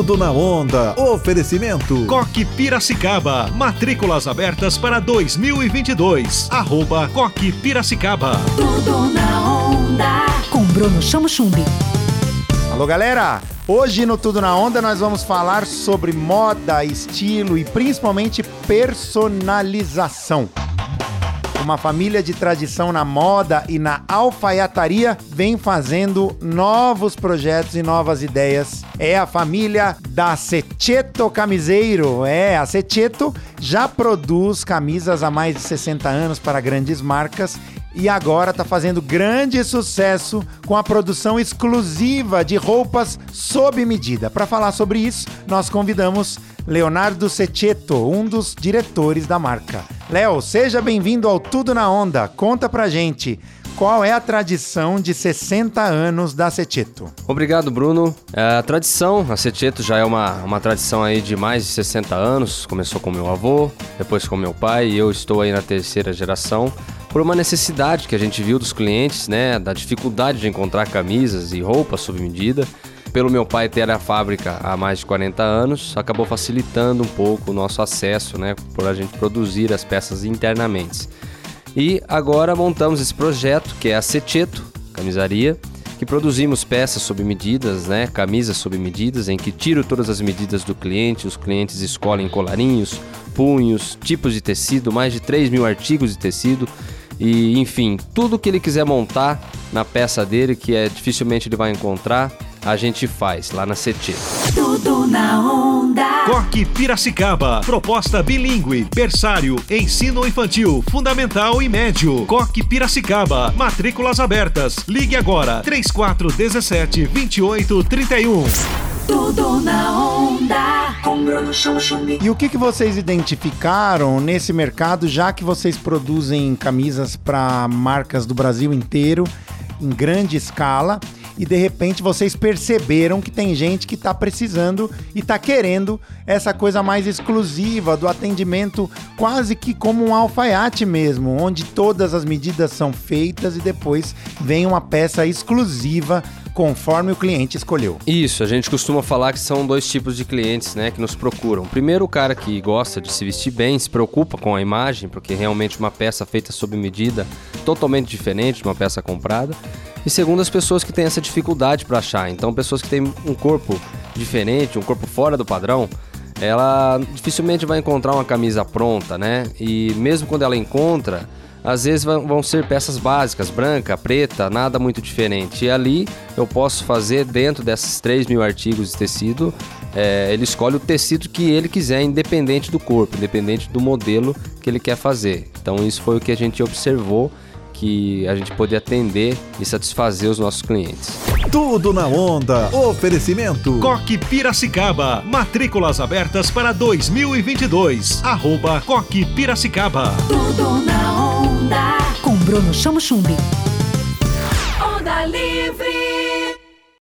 Tudo na onda. Oferecimento. Coque Piracicaba. Matrículas abertas para 2022. Arroba Coque Piracicaba. Tudo na onda. Com Bruno Chamo Chumbi. Alô, galera! Hoje no Tudo na Onda nós vamos falar sobre moda, estilo e principalmente personalização. Uma família de tradição na moda e na alfaiataria vem fazendo novos projetos e novas ideias. É a família da Secheto Camiseiro. É, a Secheto já produz camisas há mais de 60 anos para grandes marcas e agora está fazendo grande sucesso com a produção exclusiva de roupas sob medida. Para falar sobre isso, nós convidamos Leonardo Sechetto, um dos diretores da marca. Léo, seja bem-vindo ao Tudo na Onda. Conta pra gente. Qual é a tradição de 60 anos da Sechetto? Obrigado, Bruno. É, a tradição, a Sechetto já é uma, uma tradição aí de mais de 60 anos. Começou com meu avô, depois com meu pai e eu estou aí na terceira geração por uma necessidade que a gente viu dos clientes, né, da dificuldade de encontrar camisas e roupas sob medida. Pelo meu pai ter a fábrica há mais de 40 anos, acabou facilitando um pouco o nosso acesso, né, por a gente produzir as peças internamente. E agora montamos esse projeto que é a Secheto Camisaria, que produzimos peças sob medidas, né, camisas sob medidas, em que tiro todas as medidas do cliente, os clientes escolhem colarinhos, punhos, tipos de tecido, mais de 3 mil artigos de tecido e enfim, tudo que ele quiser montar na peça dele, que é dificilmente ele vai encontrar, a gente faz lá na CT. Tudo na onda. Coque Piracicaba. Proposta bilíngue, berçário, ensino infantil, fundamental e médio. Coque Piracicaba. Matrículas abertas. Ligue agora. 3417 2831. Tudo na onda. E o que, que vocês identificaram nesse mercado, já que vocês produzem camisas para marcas do Brasil inteiro, em grande escala? E de repente vocês perceberam que tem gente que está precisando e está querendo essa coisa mais exclusiva do atendimento, quase que como um alfaiate mesmo, onde todas as medidas são feitas e depois vem uma peça exclusiva conforme o cliente escolheu. Isso, a gente costuma falar que são dois tipos de clientes, né, que nos procuram. Primeiro, o cara que gosta de se vestir bem, se preocupa com a imagem, porque realmente uma peça feita sob medida totalmente diferente de uma peça comprada. E segundo, as pessoas que têm essa dificuldade para achar. Então, pessoas que têm um corpo diferente, um corpo fora do padrão, ela dificilmente vai encontrar uma camisa pronta, né? E mesmo quando ela encontra, às vezes vão ser peças básicas, branca, preta, nada muito diferente. E ali eu posso fazer dentro desses 3 mil artigos de tecido, é, ele escolhe o tecido que ele quiser, independente do corpo, independente do modelo que ele quer fazer. Então isso foi o que a gente observou que a gente poder atender e satisfazer os nossos clientes. Tudo na onda. Oferecimento. Coque Piracicaba. Matrículas abertas para 2022. Arroba Coque Piracicaba. Tudo na onda. Com Bruno Chamo Chumbi. Onda livre.